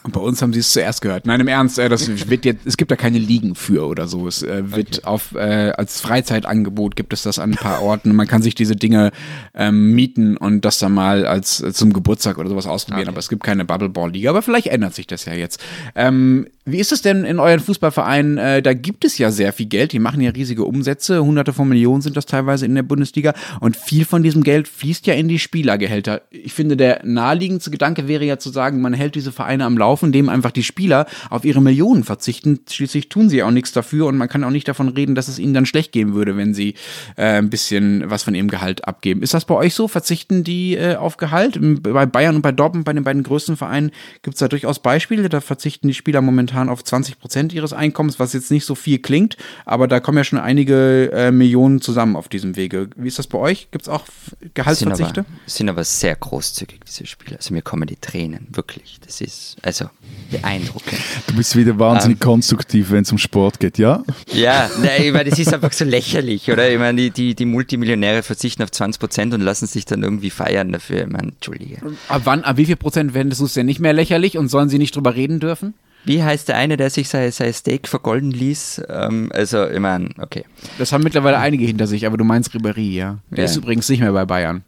Und bei uns haben sie es zuerst gehört. Nein, im Ernst, äh, das wird jetzt, es gibt da keine Ligen für oder so. Es äh, wird auf äh, als Freizeitangebot gibt es das an ein paar Orten. Man kann sich diese Dinge ähm, mieten und das dann mal als äh, zum Geburtstag oder sowas ausprobieren. Aber es gibt keine Bubbleball-Liga. Aber vielleicht ändert sich das ja jetzt. Ähm, wie ist es denn in euren Fußballvereinen? Äh, da gibt es ja sehr viel Geld. Die machen ja riesige Umsätze. Hunderte von Millionen sind das teilweise in der Bundesliga. Und viel von diesem Geld fließt ja in die Spielergehälter. Ich finde, der naheliegendste Gedanke wäre ja zu sagen, man hält diese Vereine am Laufen, indem einfach die Spieler auf ihre Millionen verzichten. Schließlich tun sie auch nichts dafür und man kann auch nicht davon reden, dass es ihnen dann schlecht gehen würde, wenn sie äh, ein bisschen was von ihrem Gehalt abgeben. Ist das bei euch so? Verzichten die äh, auf Gehalt? Bei Bayern und bei Dortmund, bei den beiden größten Vereinen, gibt es da durchaus Beispiele. Da verzichten die Spieler momentan auf 20 Prozent ihres Einkommens, was jetzt nicht so viel klingt, aber da kommen ja schon einige äh, Millionen zusammen auf diesem Wege. Wie ist das bei euch? Gibt es auch F- Sind Gehaltsverzichte? aber, sind aber sehr großzügig, diese Spiele. Also mir kommen die Tränen, wirklich. Das ist also beeindruckend. du bist wieder wahnsinnig konstruktiv, wenn es um Sport geht, ja? Ja, nein, ich meine, das ist einfach so lächerlich, oder? Ich meine, die, die, die Multimillionäre verzichten auf 20 Prozent und lassen sich dann irgendwie feiern dafür. Ich meine, Entschuldige. Ab wann, ab wie viel Prozent werden das denn nicht mehr lächerlich und sollen sie nicht drüber reden dürfen? Wie heißt der eine, der sich sein, sein Steak vergolden ließ? Ähm, also, ich meine, okay. Das haben mittlerweile einige hinter sich, aber du meinst Ribéry, ja. Der Ja. ist übrigens nicht mehr bei Bayern.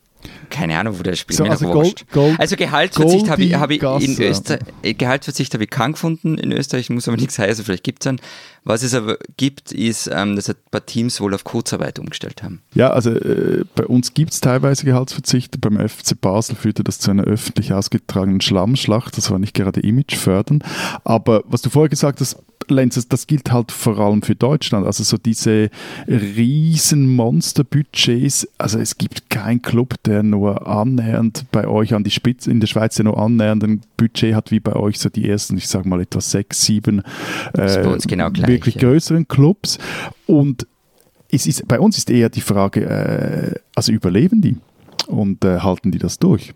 Keine Ahnung, wo der spielt. So, also Gold-. Gold- also Gehaltsverzicht habe ich, habe ich in Österreich, Gehaltsverzicht habe ich keinen gefunden in Österreich, muss aber nichts heißen, vielleicht gibt es einen. Was es aber gibt, ist, ähm, dass ein paar Teams wohl auf Kurzarbeit umgestellt haben. Ja, also äh, bei uns gibt es teilweise Gehaltsverzichte. Beim FC Basel führte das zu einer öffentlich ausgetragenen Schlammschlacht. Das war nicht gerade imagefördernd. Aber was du vorher gesagt hast, Lenz, das, gilt halt vor allem für Deutschland. Also so diese riesen Monsterbudgets. Also es gibt keinen Club, der nur annähernd bei euch an die Spitze, in der Schweiz, der nur annähernd ein Budget hat wie bei euch so die ersten, ich sage mal etwa sechs, sieben äh, genau gleich, wirklich ja. größeren Clubs. Und es ist, bei uns ist eher die Frage, äh, also überleben die und äh, halten die das durch?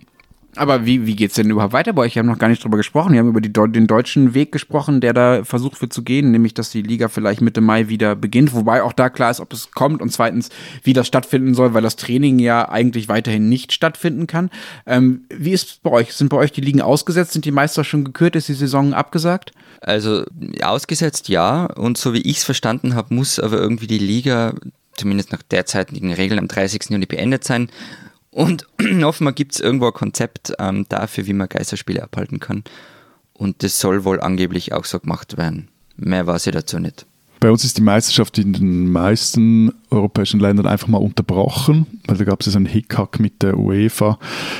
Aber wie, wie geht's denn überhaupt weiter bei euch? Wir haben noch gar nicht drüber gesprochen. Wir haben über die, den deutschen Weg gesprochen, der da versucht wird zu gehen, nämlich, dass die Liga vielleicht Mitte Mai wieder beginnt. Wobei auch da klar ist, ob es kommt und zweitens, wie das stattfinden soll, weil das Training ja eigentlich weiterhin nicht stattfinden kann. Ähm, wie ist es bei euch? Sind bei euch die Ligen ausgesetzt? Sind die Meister schon gekürt? Ist die Saison abgesagt? Also ausgesetzt ja. Und so wie ich es verstanden habe, muss aber irgendwie die Liga zumindest nach derzeitigen Regeln am 30. Juni beendet sein. Und offenbar gibt es irgendwo ein Konzept ähm, dafür, wie man Geisterspiele abhalten kann. Und das soll wohl angeblich auch so gemacht werden. Mehr weiß ich dazu nicht. Bei uns ist die Meisterschaft in den meisten europäischen Ländern einfach mal unterbrochen, weil da gab es so einen Hickhack mit der UEFA,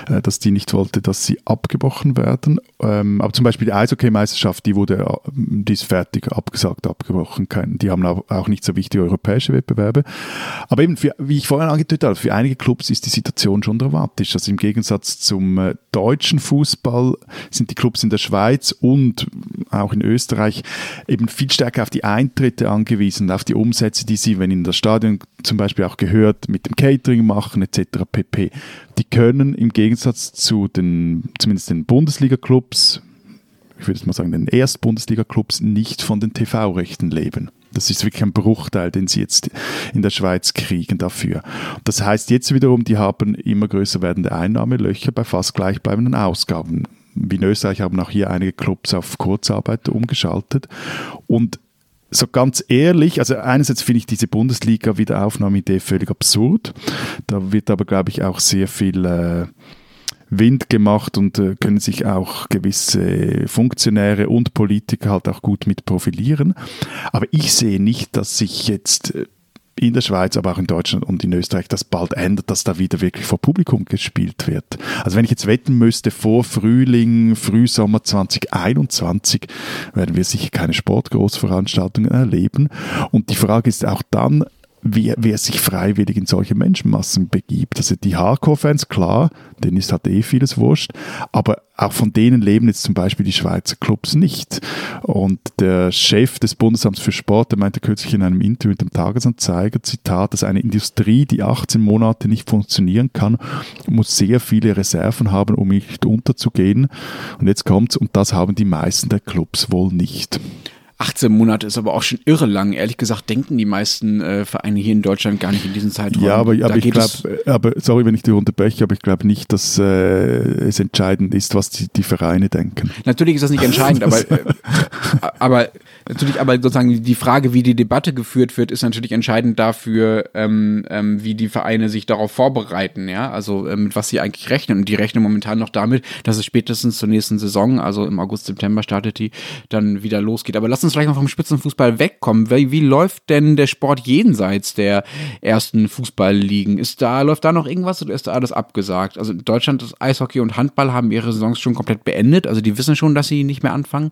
äh, dass die nicht wollte, dass sie abgebrochen werden. Ähm, aber zum Beispiel die Eishockey-Meisterschaft, die wurde, äh, die ist fertig, abgesagt, abgebrochen. Die haben auch nicht so wichtige europäische Wettbewerbe. Aber eben, für, wie ich vorhin angedeutet habe, für einige Clubs ist die Situation schon dramatisch. Also im Gegensatz zum äh, deutschen Fußball sind die Clubs in der Schweiz und auch in Österreich eben viel stärker auf die Eintritte angewiesen, auf die Umsätze, die sie, wenn in das Stadion zum Beispiel auch gehört, mit dem Catering machen etc. pp. Die können im Gegensatz zu den, zumindest den Bundesliga-Clubs, ich würde mal sagen, den Erst-Bundesliga-Clubs nicht von den TV-Rechten leben. Das ist wirklich ein Bruchteil, den sie jetzt in der Schweiz kriegen dafür. Das heißt jetzt wiederum, die haben immer größer werdende Einnahmelöcher bei fast gleichbleibenden Ausgaben. Wie in Österreich haben auch hier einige Clubs auf Kurzarbeit umgeschaltet. Und so ganz ehrlich, also einerseits finde ich diese Bundesliga-Wiederaufnahmeidee völlig absurd. Da wird aber, glaube ich, auch sehr viel äh, Wind gemacht und äh, können sich auch gewisse Funktionäre und Politiker halt auch gut mit profilieren. Aber ich sehe nicht, dass sich jetzt äh, in der Schweiz, aber auch in Deutschland und in Österreich das bald ändert, dass da wieder wirklich vor Publikum gespielt wird. Also wenn ich jetzt wetten müsste, vor Frühling, Frühsommer 2021 werden wir sicher keine Sportgroßveranstaltungen erleben. Und die Frage ist auch dann, wer, wer sich freiwillig in solche Menschenmassen begibt. Also die Hardcore-Fans, klar, denen ist halt eh vieles wurscht, aber auch von denen leben jetzt zum Beispiel die Schweizer Clubs nicht. Und der Chef des Bundesamts für Sport, der meinte kürzlich in einem Interview mit dem Tagesanzeiger, Zitat, dass eine Industrie, die 18 Monate nicht funktionieren kann, muss sehr viele Reserven haben, um nicht unterzugehen. Und jetzt kommt's, und das haben die meisten der Clubs wohl nicht. 18 Monate ist aber auch schon irre lang. Ehrlich gesagt denken die meisten äh, Vereine hier in Deutschland gar nicht in diesen Zeitraum. Ja, aber, aber ich glaube, aber sorry, wenn ich dir unterbreche, aber ich glaube nicht, dass äh, es entscheidend ist, was die, die Vereine denken. Natürlich ist das nicht entscheidend, aber, äh, aber natürlich, aber sozusagen die Frage, wie die Debatte geführt wird, ist natürlich entscheidend dafür, ähm, ähm, wie die Vereine sich darauf vorbereiten, ja, also äh, mit was sie eigentlich rechnen. Und die rechnen momentan noch damit, dass es spätestens zur nächsten Saison, also im August, September startet die, dann wieder losgeht. Aber lass uns vielleicht mal vom Spitzenfußball wegkommen. Wie, wie läuft denn der Sport jenseits der ersten Fußballligen? Ist da, läuft da noch irgendwas oder ist da alles abgesagt? Also in Deutschland, das Eishockey und Handball haben ihre Saisons schon komplett beendet. Also die wissen schon, dass sie nicht mehr anfangen.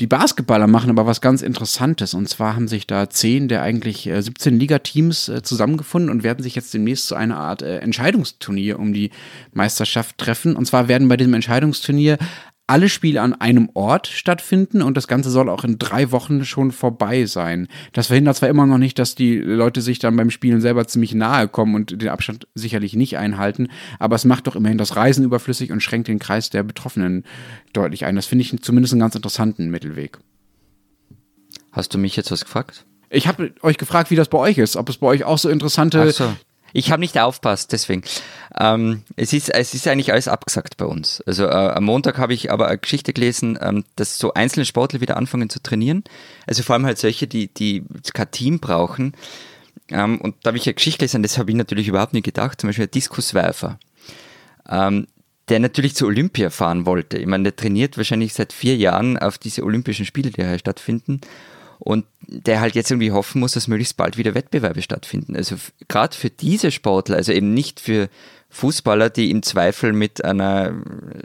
Die Basketballer machen aber was ganz Interessantes. Und zwar haben sich da zehn der eigentlich 17 äh, Ligateams äh, zusammengefunden und werden sich jetzt demnächst zu einer Art äh, Entscheidungsturnier um die Meisterschaft treffen. Und zwar werden bei diesem Entscheidungsturnier alle Spiele an einem Ort stattfinden und das Ganze soll auch in drei Wochen schon vorbei sein. Das verhindert zwar immer noch nicht, dass die Leute sich dann beim Spielen selber ziemlich nahe kommen und den Abstand sicherlich nicht einhalten, aber es macht doch immerhin das Reisen überflüssig und schränkt den Kreis der Betroffenen deutlich ein. Das finde ich zumindest einen ganz interessanten Mittelweg. Hast du mich jetzt was gefragt? Ich habe euch gefragt, wie das bei euch ist, ob es bei euch auch so interessante so. Ich habe nicht aufpasst, deswegen. Ähm, es, ist, es ist eigentlich alles abgesagt bei uns. Also äh, am Montag habe ich aber eine Geschichte gelesen, ähm, dass so einzelne Sportler wieder anfangen zu trainieren. Also vor allem halt solche, die, die kein Team brauchen. Ähm, und da habe ich eine Geschichte gelesen, das habe ich natürlich überhaupt nicht gedacht. Zum Beispiel ein Diskuswerfer. Ähm, der natürlich zu Olympia fahren wollte. Ich meine, der trainiert wahrscheinlich seit vier Jahren auf diese Olympischen Spiele, die hier stattfinden und der halt jetzt irgendwie hoffen muss, dass möglichst bald wieder Wettbewerbe stattfinden. Also gerade für diese Sportler, also eben nicht für Fußballer, die im Zweifel mit einer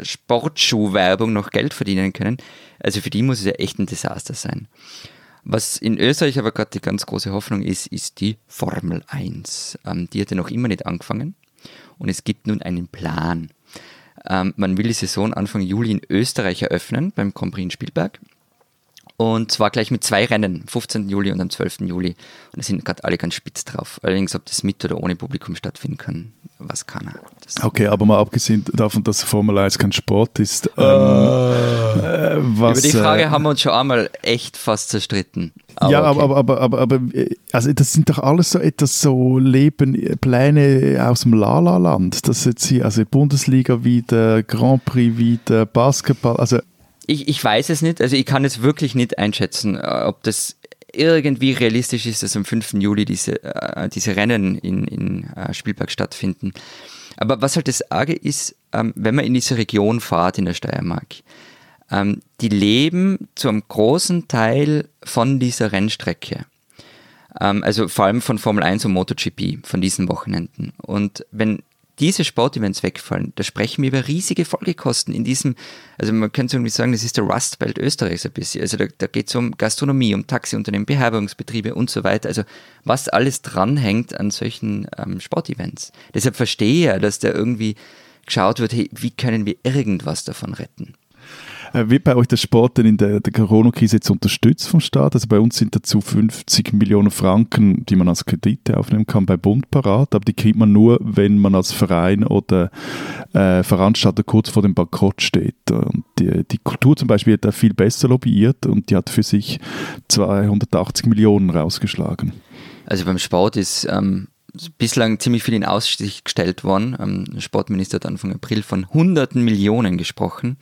Sportschuhwerbung noch Geld verdienen können. Also für die muss es ja echt ein Desaster sein. Was in Österreich aber gerade die ganz große Hoffnung ist, ist die Formel 1. Ähm, die hat ja noch immer nicht angefangen und es gibt nun einen Plan. Ähm, man will die Saison Anfang Juli in Österreich eröffnen, beim Prix in Spielberg. Und zwar gleich mit zwei Rennen, 15. Juli und am 12. Juli. Und da sind gerade alle ganz spitz drauf. Allerdings, ob das mit oder ohne Publikum stattfinden kann, weiß keiner. Das Okay, aber mal abgesehen davon, dass Formel 1 kein Sport ist. Ähm, äh, was, Über die Frage äh, haben wir uns schon einmal echt fast zerstritten. ja, okay. aber, aber, aber, aber, aber, äh, also das sind doch alles so etwas so Leben, Pläne aus dem La-La-Land. Das jetzt hier, also Bundesliga wieder, Grand Prix wieder, Basketball, also Ich, ich weiß es nicht, also ich kann es wirklich nicht einschätzen, äh, ob das irgendwie realistisch ist, dass am 5. Juli diese, äh, diese Rennen in, in äh, Spielberg stattfinden. Aber was halt das Arge ist, ähm, wenn man in diese Region fahrt, in der Steiermark, ähm, die leben zu einem großen Teil von dieser Rennstrecke. Ähm, also vor allem von Formel 1 und MotoGP, von diesen Wochenenden. Und wenn diese Sportevents wegfallen, da sprechen wir über riesige Folgekosten in diesem, also man könnte irgendwie sagen, das ist der Rust Belt Österreichs ein bisschen. Also da, da geht es um Gastronomie, um Taxiunternehmen, Beherbergungsbetriebe und so weiter. Also was alles dranhängt an solchen ähm, Sportevents. Deshalb verstehe ich ja, dass da irgendwie geschaut wird, hey, wie können wir irgendwas davon retten? Äh, Wird bei euch der Sport denn in der, der Corona-Krise jetzt unterstützt vom Staat? Also bei uns sind dazu 50 Millionen Franken, die man als Kredite aufnehmen kann, bei Bund parat, aber die kriegt man nur, wenn man als Verein oder äh, Veranstalter kurz vor dem Bankrott steht. Und die, die Kultur zum Beispiel hat da viel besser lobbyiert und die hat für sich 280 Millionen rausgeschlagen. Also beim Sport ist ähm, bislang ziemlich viel in Aussicht gestellt worden. Ähm, der Sportminister hat Anfang April von hunderten Millionen gesprochen.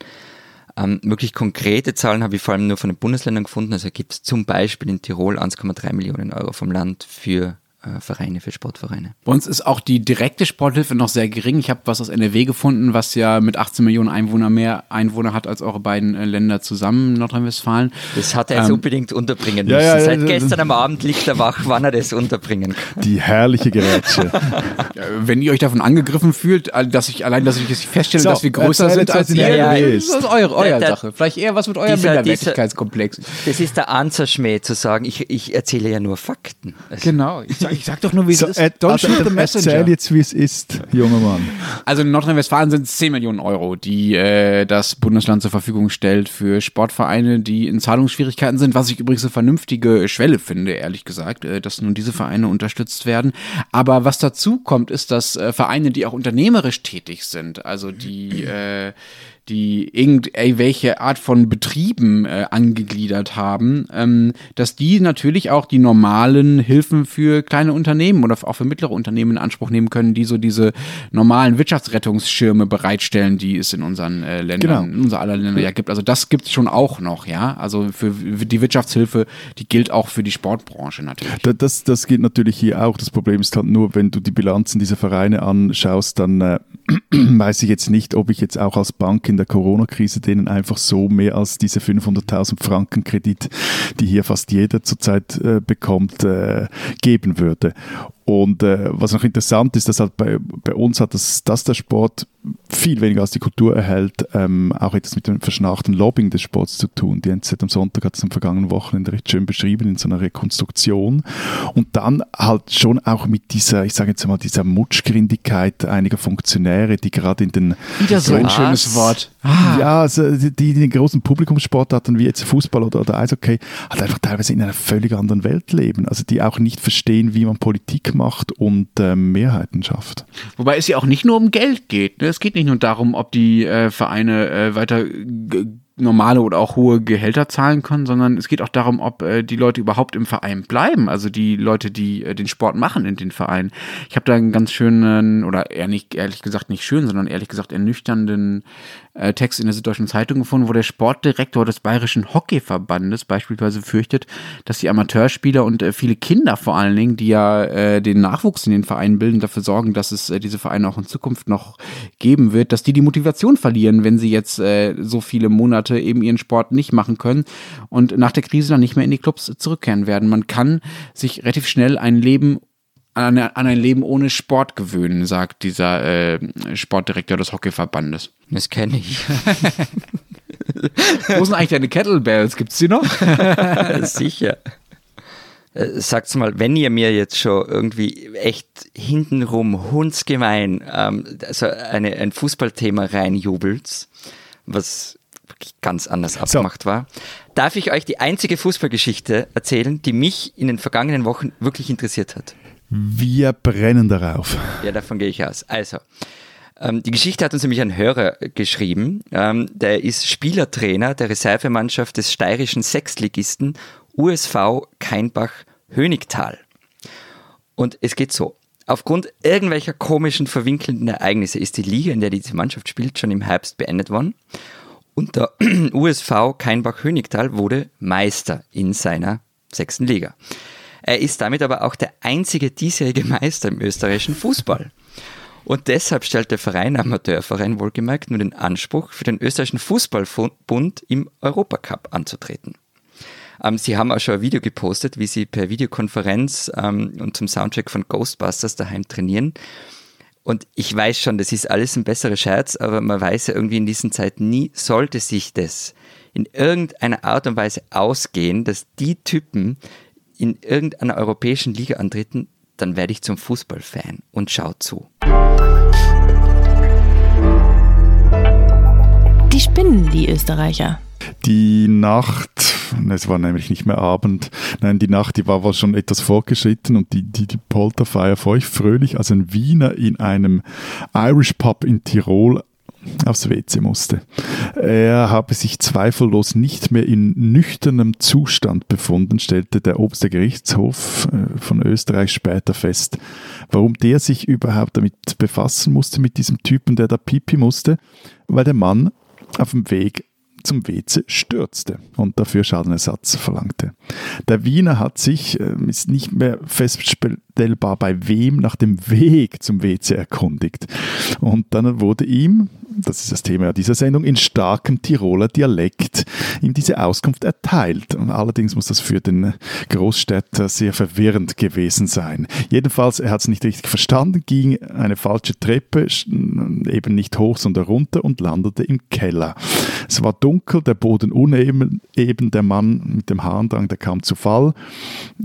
Ähm, wirklich konkrete Zahlen habe ich vor allem nur von den Bundesländern gefunden. Also gibt es zum Beispiel in Tirol 1,3 Millionen Euro vom Land für Vereine, für Sportvereine. Bei uns ist auch die direkte Sporthilfe noch sehr gering. Ich habe was aus NRW gefunden, was ja mit 18 Millionen Einwohner mehr Einwohner hat als eure beiden äh, Länder zusammen, Nordrhein-Westfalen. Das hat er jetzt Ähm, unbedingt unterbringen müssen. ja, ja, Seit ja, gestern am Abend liegt er wach, wann er das unterbringen kann. Die herrliche Gerätsche. Äh, Wenn ihr euch davon angegriffen fühlt, äh, dass ich allein, dass ich feststelle, So, dass wir größer sind als ihr, NRW das ist. ist eure, euer Der- der- Sache. Vielleicht eher was mit eurem Dieser- Minderwertigkeitskomplex. Das ist der Anzerschmäh zu sagen, ich, ich erzähle ja nur Fakten. Also, Genau. Ich sag, ich sag doch nur, wie es So, ist. äh, Don't also, shoot the messenger. erzähl jetzt, wie es ist, junger Mann. Also in Nordrhein-Westfalen sind es 10 Millionen Euro, die äh, das Bundesland zur Verfügung stellt für Sportvereine, die in Zahlungsschwierigkeiten sind, was ich übrigens eine vernünftige Schwelle finde, ehrlich gesagt, äh, dass nun diese Vereine unterstützt werden. Aber was dazu kommt, ist, dass äh, Vereine, die auch unternehmerisch tätig sind, also die äh, die irgendwelche Art von Betrieben äh, angegliedert haben, ähm, dass die natürlich auch die normalen Hilfen für kleine Unternehmen oder auch für mittlere Unternehmen in Anspruch nehmen können, die so diese normalen Wirtschaftsrettungsschirme bereitstellen, die es in unseren äh, Ländern, Genau. in unser aller Länder ja gibt. Also das gibt es schon auch noch, ja. Also für die Wirtschaftshilfe, die gilt auch für die Sportbranche natürlich. Da- Das, das geht natürlich hier auch. Das Problem ist halt nur, wenn du die Bilanzen dieser Vereine anschaust, dann äh, weiß ich jetzt nicht, ob ich jetzt auch als Bank in der Corona-Krise denen einfach so mehr als diese 500.000 Franken Kredit, die hier fast jeder zurzeit äh, bekommt, äh, geben würde. Und äh, was noch interessant ist, dass halt bei, bei uns hat das, dass der Sport viel weniger als die Kultur erhält, ähm, auch etwas mit dem verschnarchten Lobbying des Sports zu tun. Die NZ am Sonntag hat es am vergangenen Wochenende recht schön beschrieben in so einer Rekonstruktion. Und dann halt schon auch mit dieser, ich sage jetzt mal, dieser Mutschgrindigkeit einiger Funktionäre, die gerade in den Wieder so ein schönes Wort. Ja, also die, die großen Publikumssportarten wie jetzt Fußball oder, oder Eishockey halt einfach teilweise in einer völlig anderen Welt leben. Also die auch nicht verstehen, wie man Politik macht und ähm, Mehrheiten schafft. Wobei es ja auch nicht nur um Geld geht. Ne? Es geht nicht nur darum, ob die äh, Vereine äh, weiter normale oder auch hohe Gehälter zahlen können, sondern es geht auch darum, ob äh, die Leute überhaupt im Verein bleiben. Also die Leute, die äh, den Sport machen in den Vereinen. Ich habe da einen ganz schönen, oder eher nicht, ehrlich gesagt nicht schön, sondern ehrlich gesagt ernüchternden äh, Text in der Süddeutschen Zeitung gefunden, wo der Sportdirektor des Bayerischen Hockeyverbandes beispielsweise fürchtet, dass die Amateurspieler und äh, viele Kinder vor allen Dingen, die ja äh, den Nachwuchs in den Vereinen bilden, dafür sorgen, dass es äh, diese Vereine auch in Zukunft noch geben wird, dass die die Motivation verlieren, wenn sie jetzt äh, so viele Monate eben ihren Sport nicht machen können und nach der Krise dann nicht mehr in die Clubs zurückkehren werden. Man kann sich relativ schnell ein Leben an, an ein Leben ohne Sport gewöhnen, sagt dieser äh, Sportdirektor des Hockeyverbandes. Das kenne ich. Wo sind eigentlich deine Kettlebells? Gibt's die noch? Sicher. Äh, Sagt's mal, wenn ihr mir jetzt schon irgendwie echt hintenrum hundsgemein ähm, also eine, ein Fußballthema reinjubelt, was ganz anders abgemacht war, darf ich euch die einzige Fußballgeschichte erzählen, die mich in den vergangenen Wochen wirklich interessiert hat. Wir brennen darauf. Ja, davon gehe ich aus. Also, ähm, die Geschichte hat uns nämlich ein Hörer geschrieben. Ähm, der ist Spielertrainer der Reservemannschaft des steirischen Sechstligisten USV Keinbach-Hönigtal. Und es geht so. Aufgrund irgendwelcher komischen, verwinkelnden Ereignisse ist die Liga, in der diese Mannschaft spielt, schon im Herbst beendet worden. Und der USV Keinbach-Hönigtal wurde Meister in seiner sechsten Liga. Er ist damit aber auch der einzige diesjährige Meister im österreichischen Fußball. Und deshalb stellt der Verein, Amateurverein wohlgemerkt, nur den Anspruch, für den österreichischen Fußballbund im Europacup anzutreten. Ähm, sie haben auch schon ein Video gepostet, wie sie per Videokonferenz ähm, und zum Soundtrack von Ghostbusters daheim trainieren. Und ich weiß schon, das ist alles ein besserer Scherz, aber man weiß ja irgendwie in diesen Zeiten nie, sollte sich das in irgendeiner Art und Weise ausgehen, dass die Typen in irgendeiner europäischen Liga antreten, dann werde ich zum Fußballfan und schau zu. Die spinnen, die Österreicher. Die Nacht, es war nämlich nicht mehr Abend, nein, die Nacht, die war wohl schon etwas fortgeschritten und die, die, die Polterfeier feucht fröhlich, als ein Wiener in einem Irish Pub in Tirol aufs WC musste. Er habe sich zweifellos nicht mehr in nüchternem Zustand befunden, stellte der oberste Gerichtshof äh, von Österreich später fest. Warum der sich überhaupt damit befassen musste, mit diesem Typen, der da pipi musste? Weil der Mann auf dem Weg zum WC stürzte und dafür Schadenersatz verlangte. Der Wiener hat sich, äh, ist nicht mehr feststellbar bei wem, nach dem Weg zum WC erkundigt. Und dann wurde ihm das ist das Thema dieser Sendung, in starkem Tiroler Dialekt ihm diese Auskunft erteilt. Allerdings muss das für den Großstädter sehr verwirrend gewesen sein. Jedenfalls, er hat es nicht richtig verstanden, ging eine falsche Treppe, eben nicht hoch, sondern runter und landete im Keller. Es war dunkel, der Boden uneben, eben der Mann mit dem Harndrang, der kam zu Fall.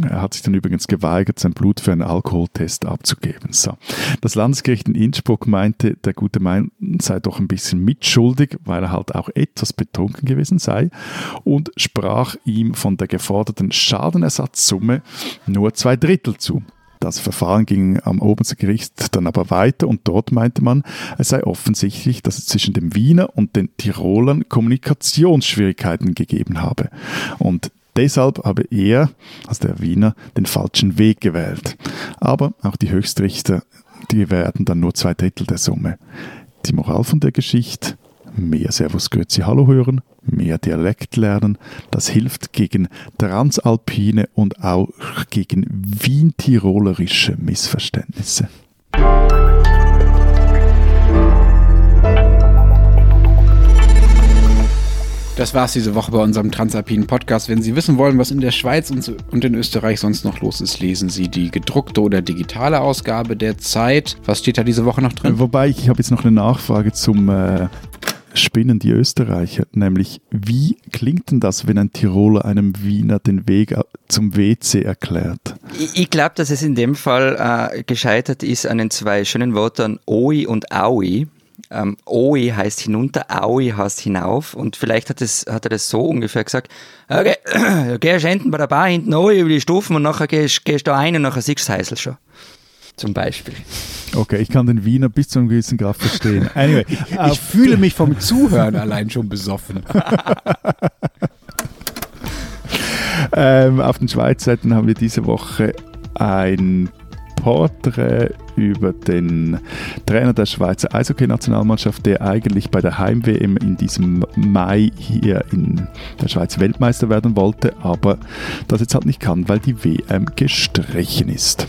Er hat sich dann übrigens geweigert, sein Blut für einen Alkoholtest abzugeben. So. Das Landesgericht in Innsbruck meinte, der gute Mann sei doch ein bisschen mitschuldig, weil er halt auch etwas betrunken gewesen sei und sprach ihm von der geforderten Schadenersatzsumme nur zwei Drittel zu. Das Verfahren ging am obersten Gericht dann aber weiter und dort meinte man, es sei offensichtlich, dass es zwischen dem Wiener und den Tirolern Kommunikationsschwierigkeiten gegeben habe. Und Deshalb habe er, also der Wiener, den falschen Weg gewählt. Aber auch die Höchstrichter, die werden dann nur zwei Drittel der Summe. Die Moral von der Geschichte, mehr Servus Grüezi Hallo hören, mehr Dialekt lernen, das hilft gegen transalpine und auch gegen Wien-Tirolerische Missverständnisse. Das war's diese Woche bei unserem Transalpinen Podcast. Wenn Sie wissen wollen, was in der Schweiz und in Österreich sonst noch los ist, lesen Sie die gedruckte oder digitale Ausgabe der Zeit. Was steht da diese Woche noch drin? Wobei, ich habe jetzt noch eine Nachfrage zum äh, Spinnen die Österreicher, nämlich wie klingt denn das, wenn ein Tiroler einem Wiener den Weg zum WC erklärt? Ich, ich glaube, dass es in dem Fall äh, gescheitert ist an den zwei schönen Worten Oi und Aui ähm, Oi heißt hinunter, Aui heißt hinauf und vielleicht hat, es, hat er das so ungefähr gesagt, okay, du gehst hinten bei der Bar hinten Oi über die Stufen und nachher gehst, gehst du da ein und nachher siehst du Heisel schon. Zum Beispiel. Okay, ich kann den Wiener bis zu einem gewissen Grad verstehen. Anyway, ich, ich fühle mich vom Zuhören allein schon besoffen. ähm, auf den Schweizseiten haben wir diese Woche ein Porträt über den Trainer der Schweizer Eishockey-Nationalmannschaft, der eigentlich bei der Heim-WM in diesem Mai hier in der Schweiz Weltmeister werden wollte, aber das jetzt halt nicht kann, weil die WM gestrichen ist.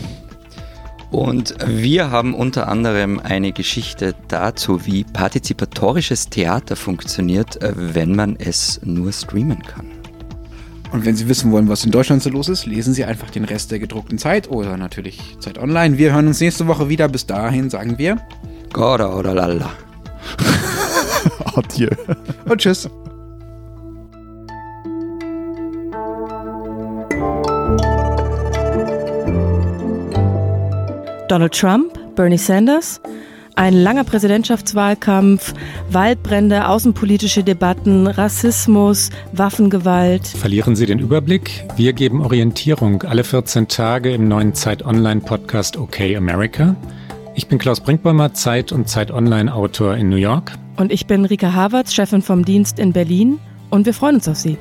Und wir haben unter anderem eine Geschichte dazu, wie partizipatorisches Theater funktioniert, äh, wenn man es nur streamen kann. Und wenn Sie wissen wollen, was in Deutschland so los ist, lesen Sie einfach den Rest der gedruckten Zeit oder natürlich Zeit Online. Wir hören uns nächste Woche wieder. Bis dahin sagen wir Gora oder lalla. Adieu. Und tschüss. Donald Trump, Bernie Sanders, Ein langer Präsidentschaftswahlkampf, Waldbrände, außenpolitische Debatten, Rassismus, Waffengewalt. Verlieren Sie den Überblick? Wir geben Orientierung alle 14 Tage im neuen Zeit Online Podcast OK America. Ich bin Klaus Brinkbäumer, Zeit und Zeit Online Autor in New York. Und ich bin Rika Havertz, Chefin vom Dienst in Berlin. Und wir freuen uns auf Sie.